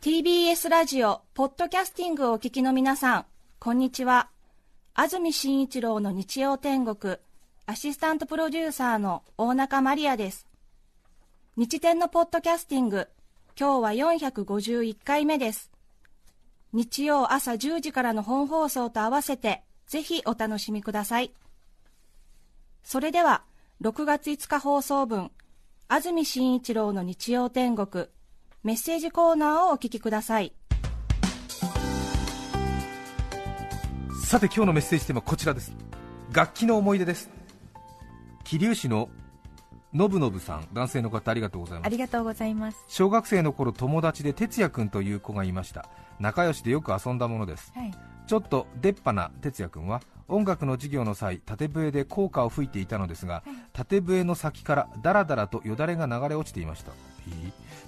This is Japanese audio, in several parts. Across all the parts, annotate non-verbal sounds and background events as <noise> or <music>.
TBS ラジオポッドキャスティングをお聞きの皆さんこんにちは。安住紳一郎の日曜天国アシスタントプロデューサーの大中マリアです。日天のポッドキャスティング今日は451回目です。日曜朝10時からの本放送と合わせてぜひお楽しみください。それでは6月5日放送分安住紳一郎の日曜天国。メッセージコーナーをお聞きください。さて今日のメッセージテーマはこちらです。楽器の思い出です。桐生市ののぶのぶさん男性の方ありがとうございます。ありがとうございます。小学生の頃友達で哲也君という子がいました。仲良しでよく遊んだものです、はい、ちょっと出っ歯な哲也君は音楽の授業の際縦笛で効果を吹いていたのですが、はい、縦笛の先からダラダラとよだれが流れ落ちていました。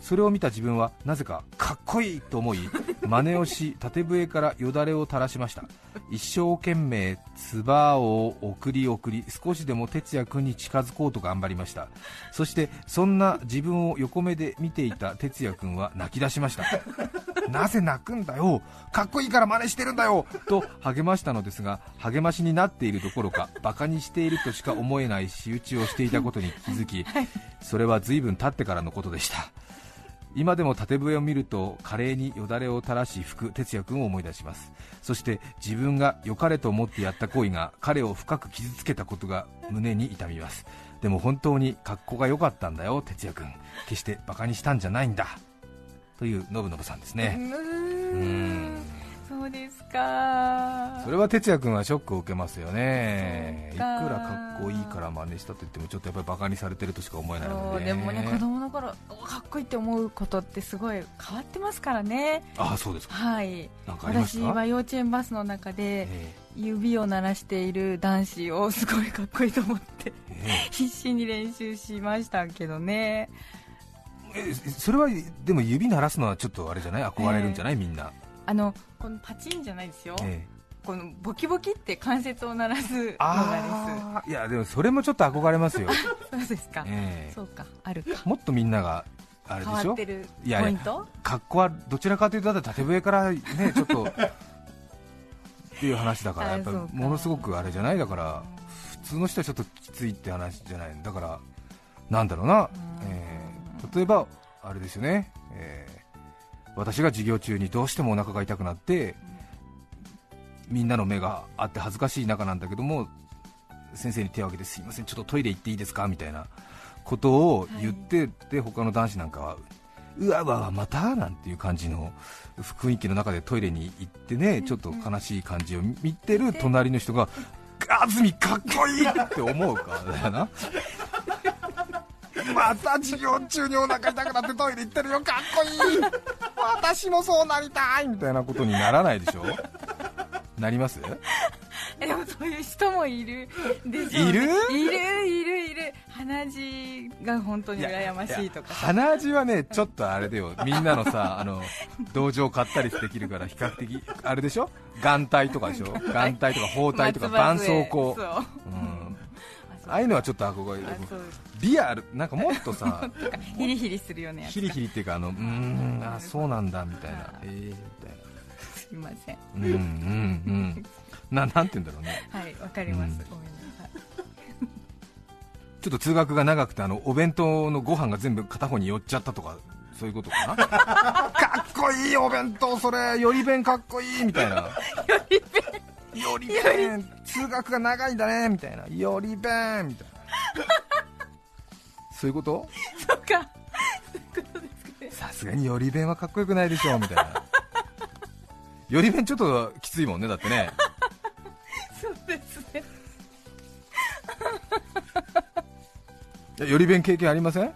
それを見た自分はなぜかかっこいいと思い <laughs> 真似をし縦笛からよだれを垂らしました。一生懸命唾を送り送り少しでも哲也君に近づこうと頑張りました。そしてそんな自分を横目で見ていた哲也君は泣き出しましたなぜ泣くんだよ。かっこいいから真似してるんだよ。と励ましたのですが励ましになっているどころかバカにしているとしか思えない仕打ちをしていたことに気づきそれは随分経ってからのことでした。今でも縦笛を見ると華麗によだれを垂らし吹く哲也君を思い出します。そして自分が良かれと思ってやった行為が彼を深く傷つけたことが胸に痛みます。でも本当に格好が良かったんだよ哲也君決してバカにしたんじゃないんだというのぶのぶさんですね。うん。そうですか。それは哲也君はショックを受けますよね。いくらかっこいいから真似したと言ってもちょっとやっぱりバカにされてるとしか思えないので、でもね子供の頃かっこいいって思うことってすごい変わってますからね。あそうですか。はい。私は幼稚園バスの中で指を鳴らしている男子をすごいかっこいいと思って、必死に練習しましたけどねえそれはでも指鳴らすのはちょっとあれじゃない？憧れるんじゃない、みんな。あのこのパチンじゃないですよ、ええ、このボキボキって関節を鳴らすのがです。いやでもそれもちょっと憧れますよ。<laughs> そうですか、ええ、そうかあるか。もっとみんながあれでしょ？いやいや格好はどちらかというとだって縦笛からねちょっと <laughs> っていう話だからやっぱものすごくあれじゃない？だから普通の人はちょっときついって話じゃない？だからなんだろうな、えー、例えばあれですよね、えー私が授業中にどうしてもお腹が痛くなってみんなの目があって恥ずかしい中なんだけども先生に手を挙げてすいませんちょっとトイレ行っていいですか？みたいなことを言って、はい、で他の男子なんかはうわうわまた？なんていう感じの雰囲気の中でトイレに行ってねちょっと悲しい感じを見てる隣の人が安住かっこいい！って思うかだよなまた授業中にお腹痛くなってトイレ行ってるよかっこいい。私もそうなりたいみたいなことにならないでしょ？なります？でもそういう人もいる。でしょ、ね、いる？いるいるいる。鼻血が本当に羨ましいとか。鼻血はねちょっとあれだよ。みんなのさ <laughs> あの道場買ったりできるから比較的あれでしょ？眼帯とかでしょ？眼帯。とか包帯とか絆創膏、うんああいうのはちょっと憧れる。リアル。なんかもっとさ <laughs> ヒリヒリするよねヒリヒリっていうかあのうんあそうなんだみたいな。ええー、みたいな。すいませんうんうんうん。ななんて言うんだろうね。はいわかります、うん、ごめんなさい。ちょっと通学が長くてあのお弁当のご飯が全部片方に寄っちゃったとかそういうことかな？<laughs> かっこいいお弁当それ。より弁かっこいいみたいな。<laughs> より弁より弁通学が長いんだねみたいな。より弁みたいな。そういうこと？そうか。さすがにより弁はかっこよくないでしょみたいな。より弁ちょっときついもんねだってね。そうですね。より弁経験ありません？よ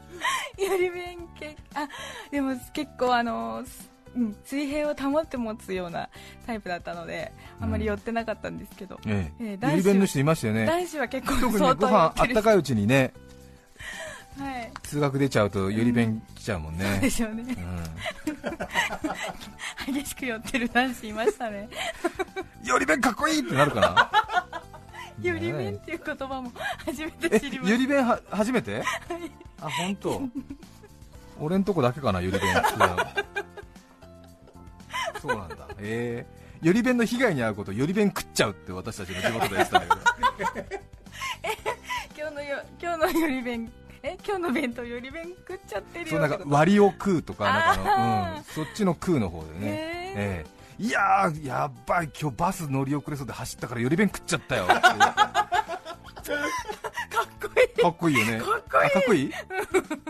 り弁経験あでも結構あのうん、水平を保って持つようなタイプだったのであまり寄ってなかったんですけど、ええ。えー、男子の人いましたよね。男子は結構特に、ね、ご飯あったかいうちにね <laughs> はい、通学出ちゃうとより弁来ちゃうもんね、うん、でしょうね、うん、<laughs> 激しく寄ってる男子いましたね。<laughs> より弁かっこいいってなるかな？ゆり弁っていう言葉も初めて知りました。ゆり弁は初めて、はい、あ本当。俺んとこだけかなゆり弁ええー、ゆり弁の被害に遭うことゆり弁食っちゃうって私たちの地元で言ってたけど。<laughs> 今日のよ今日のゆり弁え今日の弁当より弁食っちゃってるよそうなんか割りを食うとかなんかの、うん、そっちの食うの方でね、えー、いやー、やばい、今日バス乗り遅れそうで走ったからより弁食っちゃったよ <laughs> かっこいい。かっこいいよね。かっこいい。かっこいい？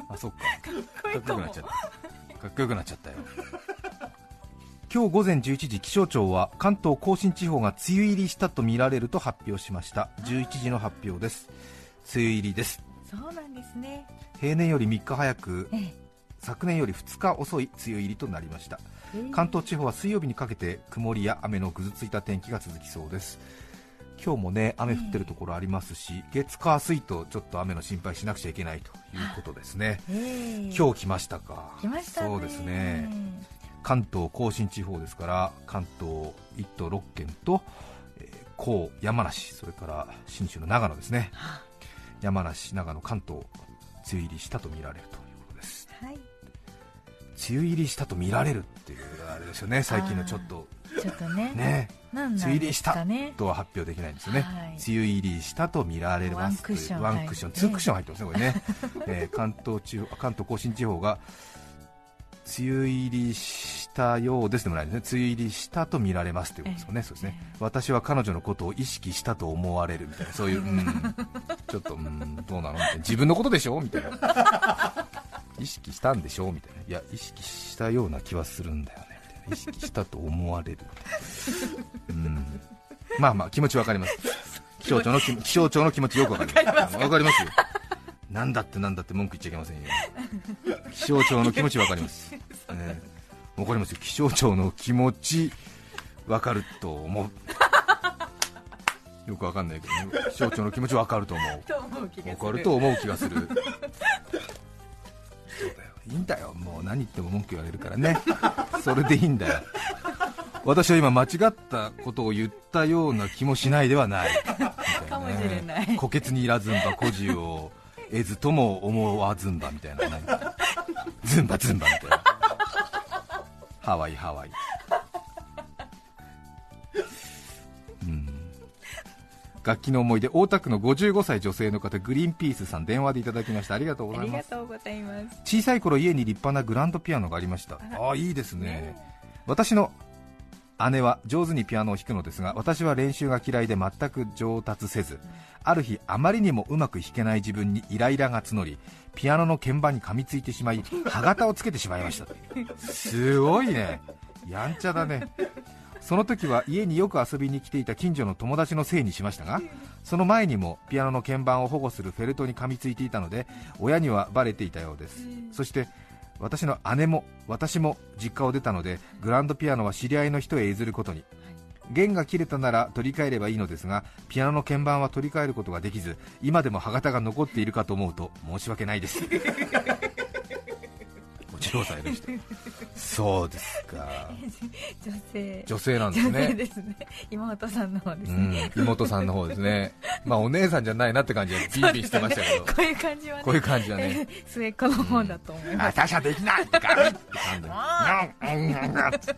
あそっか。かっこよくなっちゃった。かっこよくなっちゃったよ今日午前11時気象庁は関東甲信地方が梅雨入りしたとみられると発表しました。11時の発表です。梅雨入りです。そうなんですね。平年より3日早く、ええ、昨年より2日遅い梅雨入りとなりました。関東地方は水曜日にかけて曇りや雨のぐずついた天気が続きそうです。今日もね雨降ってるところありますし、月火水とちょっと雨の心配しなくちゃいけないということですね、今日来ましたか。そうですね関東甲信地方ですから関東1都6県と、えー、甲山梨それから信州の長野ですね。山梨長野関東梅雨入りしたとみられるということです、はい。梅雨入りしたと見られるっていうあれですよね、最近のちょっと、ちょっとね。ね。梅雨入りしたとは発表できないんですよね、はい、梅雨入りしたと見られますワンクッション、ツークッション入ってますね、これね、えー、関東地方関東甲信地方が梅雨入りしたようですでもないですね、梅雨入りしたと見られますということですよね、そうですね。私は彼女のことを意識したと思われるみたいな、そういう、うん、ちょっと、うん、どうなの自分のことでしょみたいな。意識したんでしょみたいな。いや意識したような気はするんだよね。みたいな。意識したと思われるうん。まあまあ気持ちわかります。気象庁の気象庁の気持ちよくわかります。わかりますよなんだってなんだって文句言っちゃいけませんよ。気象庁の気持ちわかります、えー、わかりますよ。気象庁の気持ちわかると思う。よくわかんないけど、ね、気象庁の気持ちわかると思う。わかると思う気がする。いいんだよ、もう何言っても文句言われるからね、それでいいんだよ、私は今、間違ったことを言ったような気もしないではない、かもしれない、虎穴にいらずんば、孤児を得ずとも思わずんばみたいな、ズンバズンバみたいな、ハワイ、ハワイ。楽器の思い出大田区の55歳女性の方グリーンピースさん電話でいただきました。ありがとうございます。小さい頃家に立派なグランドピアノがありました。ああいいですね、ね、私の姉は上手にピアノを弾くのですが私は練習が嫌いで全く上達せず、ある日あまりにもうまく弾けない自分にイライラが募りピアノの鍵盤に噛みついてしまい歯型をつけてしまいました。すごいね。やんちゃだね。その時は家によく遊びに来ていた近所の友達のせいにしましたがその前にもピアノの鍵盤を保護するフェルトに噛みついていたので親にはバレていたようです。そして私の姉も私も実家を出たのでグランドピアノは知り合いの人へ譲ることに。弦が切れたなら取り替えればいいのですがピアノの鍵盤は取り替えることができず今でも歯型が残っているかと思うと申し訳ないです調査の人そうですか。女性。女性なんですね。ですね。妹さんの方ですね、うん、妹さんの方ですね。まあお姉さんじゃないなって感じ <laughs> でビービーしてましたけど、ね、こういう感じはねこういう感じはね。<laughs> 末っ子の方だと思います、うん、私はできないガミって感じ。<laughs>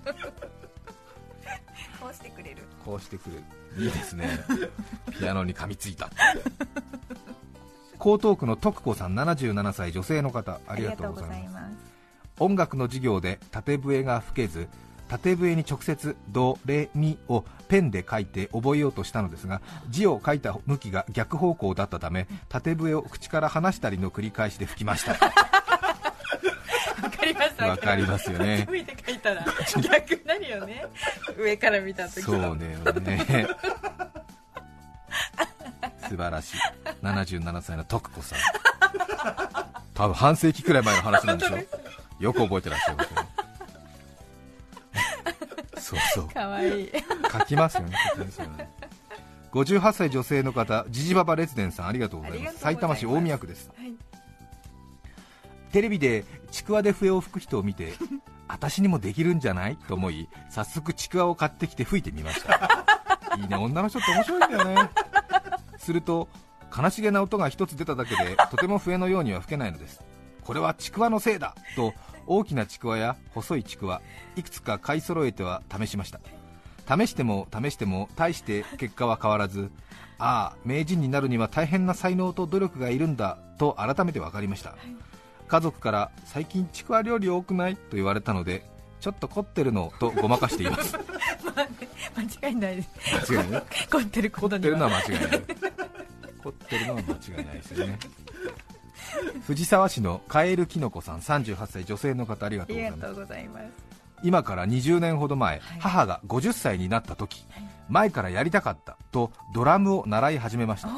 こうしてくれる。こうしてくれる。いいですね。ピアノに噛みついた。江東区の徳子さん77歳女性の方ありがとうございます音楽の授業で縦笛が吹けず縦笛に直接ドレミをペンで書いて覚えようとしたのですが字を書いた向きが逆方向だったため縦笛を口から離したりの繰り返しで吹きました。わかりますわかります。よね。向いて書いたら逆になるよね。上から見た時そうねね。素晴らしい。77歳の徳子さん。多分半世紀くらい前の話なんでしょよく覚えてらっしゃいますね。<laughs> そうそう。かわいい。書きますよねね。58歳女性の方ジジババ列伝さんありがとうございます。埼玉市大宮区です、はい、テレビでちくわで笛を吹く人を見て <laughs> 私にもできるんじゃない？と思い早速ちくわを買ってきて吹いてみました。<laughs> いいね女の人って面白いんだよね。すると悲しげな音が一つ出ただけでとても笛のようには吹けないのですこれはちくわのせいだと大きなちくわや細いちくわいくつか買い揃えては試しました。試しても試しても大して結果は変わらずああ名人になるには大変な才能と努力がいるんだと改めて分かりました、はい、家族から最近ちくわ料理多くない？と言われたのでちょっと凝ってるのとごまかしています。まあ、ね、間違いないです。間違いない？凝ってる凝ってるのは間違いない。凝ってるのは間違いないですよね <laughs> 藤沢市のカエルきのこさん38歳女性の方ありがとうございます。今から20年ほど前、はい、母が50歳になった時、はい、前からやりたかったとドラムを習い始めました。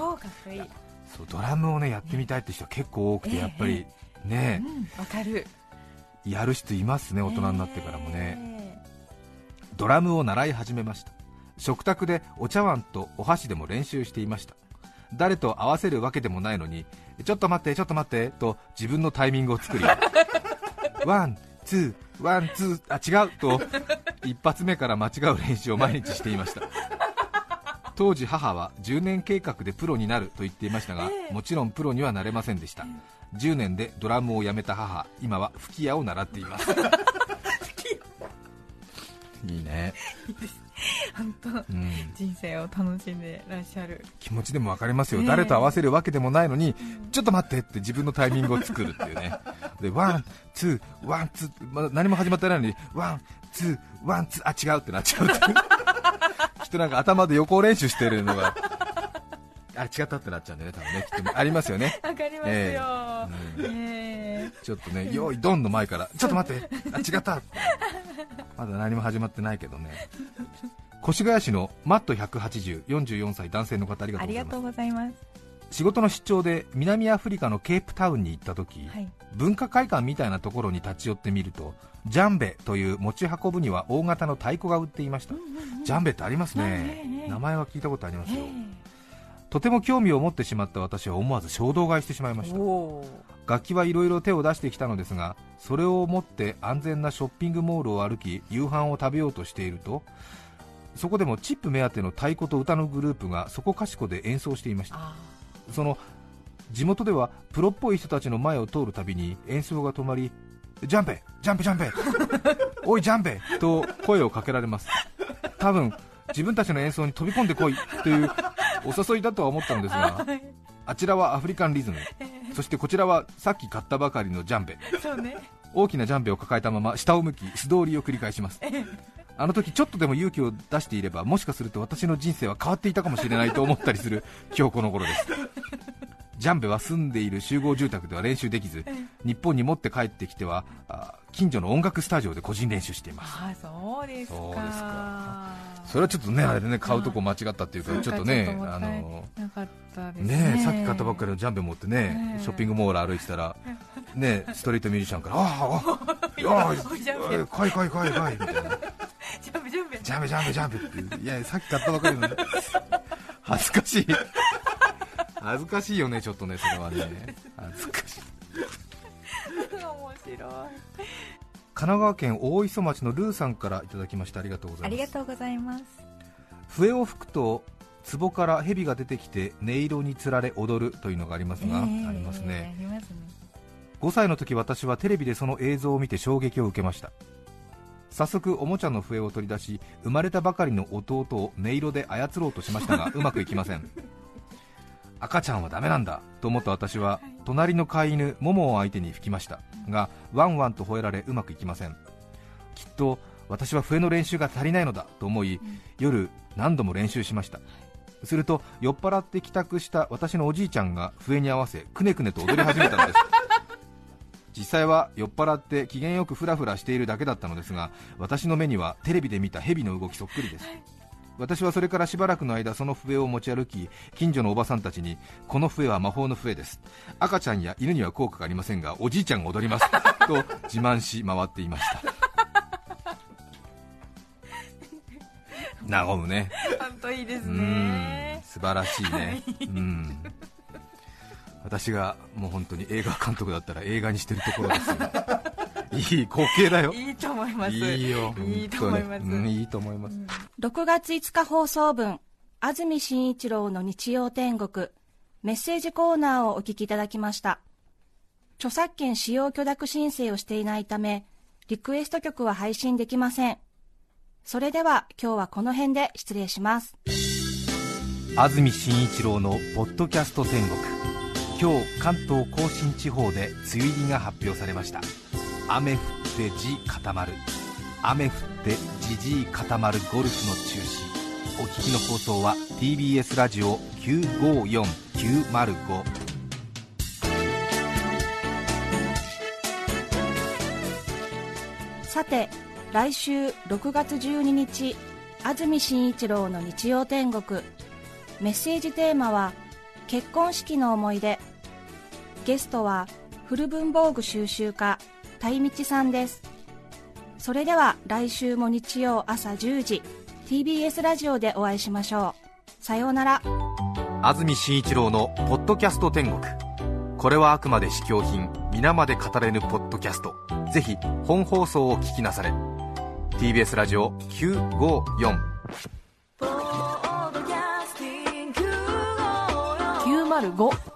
そうドラムをねやってみたいって人は結構多くて、やっぱりね。わ、かる。やる人いますね大人になってからもね、ドラムを習い始めました。食卓でお茶碗とお箸でも練習していました誰と合わせるわけでもないのにちょっと待ってちょっと待ってと自分のタイミングを作り <laughs> ワンツーワンツーあ違うと一発目から間違う練習を毎日していました。当時母は10年計画でプロになると言っていましたが、もちろんプロにはなれませんでした、10年でドラムをやめた母今は吹き矢を習っています。いいね <laughs> 本当、うん、人生を楽しんでらっしゃる。気持ちでも分かりますよ、誰と合わせるわけでもないのに、ちょっと待ってって自分のタイミングを作るっていうね。でワン、ツー、ワン、ツー、まだ何も始まってないのにワン、ツー、ワン、ツー、あ違うってなっちゃう <laughs> きっとなんか頭で予行練習してるのがあ違ったってなっちゃうんだよね、多分ね、きっとありますよね、わかりますよ、えーうん。えー、ちょっとね、用意ドンの前から、ちょっと待って、あ違った、<laughs> まだ何も始まってないけどね、越谷市のマット180、44歳男性の方、ありがとうございます。仕事の出張で南アフリカのケープタウンに行った時、はい、文化会館みたいなところに立ち寄ってみるとジャンベという持ち運ぶには大型の太鼓が売っていました、うんうんうん、ジャンベってありますね、名前は聞いたことありますよ、とても興味を持ってしまった私は思わず衝動買いしてしまいました楽器はいろいろ手を出してきたのですがそれを持って安全なショッピングモールを歩き夕飯を食べようとしているとそこでもチップ目当ての太鼓と歌のグループがそこかしこで演奏していました。その地元ではプロっぽい人たちの前を通るたびに演奏が止まりジャンペジャンペジャンペ <laughs> おいジャンペと声をかけられます。多分自分たちの演奏に飛び込んでこいというお誘いだとは思ったのですが、<laughs> あちらはアフリカンリズム、<laughs> そしてこちらはさっき買ったばかりのジャンベ、大きなジャンベを抱えたまま下を向き素通りを繰り返します。あの時ちょっとでも勇気を出していればもしかすると私の人生は変わっていたかもしれないと思ったりする <laughs> 今日この頃です。ジャンベは住んでいる集合住宅では練習できず日本に持って帰ってきては近所の音楽スタジオで個人練習しています。あそうですかそれはちょっとねあれでね買うとこ間違ったっていうかちょっとねあのね。さっき買ったばっかりのジャンベ持ってねショッピングモール歩いてたらねストリートミュージシャンからああ <laughs> いや買い買い買い買いみたいな。ジャンベジャンベ。ジャンベジャンベジャンベっていやさっき買ったばかりの恥ずかしい。恥ずかしいよねちょっとねそれはね。恥ずか神奈川県大磯町のルーさんからいただきました。ありがとうございます。ありがとうございます。笛を吹くと壺から蛇が出てきて音色につられ踊るというのがありますが、えー、ありますね。ありますね。5歳の時私はテレビでその映像を見て衝撃を受けました。早速おもちゃの笛を取り出し生まれたばかりの弟を音色で操ろうとしましたがうまくいきません赤ちゃんはダメなんだと思った私は隣の飼い犬モモを相手に吹きました。がワンワンと吠えられうまくいきません。きっと私は笛の練習が足りないのだと思い、夜何度も練習しました。すると酔っ払って帰宅した私のおじいちゃんが笛に合わせくねくねと踊り始めたのです。<laughs> 実際は酔っ払って機嫌よくフラフラしているだけだったのですが私の目にはテレビで見た蛇の動きそっくりです私はそれからしばらくの間その笛を持ち歩き近所のおばさんたちにこの笛は魔法の笛です。赤ちゃんや犬には効果がありませんがおじいちゃんが踊ります。<laughs> と自慢し回っていました。和むね。本当いいですね。素晴らしいね、うん。私がもう本当に映画監督だったら映画にしてるところですよ。<laughs> いい光景だよ。いいと思います。いいよ。いいと思います、うん、いいと思います、6月5日放送分安住紳一郎の日曜天国メッセージコーナーをお聞きいただきました。著作権使用許諾申請をしていないためリクエスト曲は配信できません。それでは今日はこの辺で失礼します。安住紳一郎の「ポッドキャスト天国」今日関東甲信地方で梅雨入りが発表されました。雨降って地固まる。雨降ってじじい固まるゴルフの中止。お聞きの放送は TBS ラジオ954905さて来週6月12日安住紳一郎の日曜天国。メッセージテーマは結婚式の思い出。ゲストは古文房具収集家たいみちさんです。それでは来週も日曜朝10時 TBS ラジオでお会いしましょう。さようなら。安住紳一郎の「ポッドキャスト天国」これはあくまで試供品皆まで語れぬポッドキャスト。ぜひ本放送を聞きなされ。TBS ラジオ954 905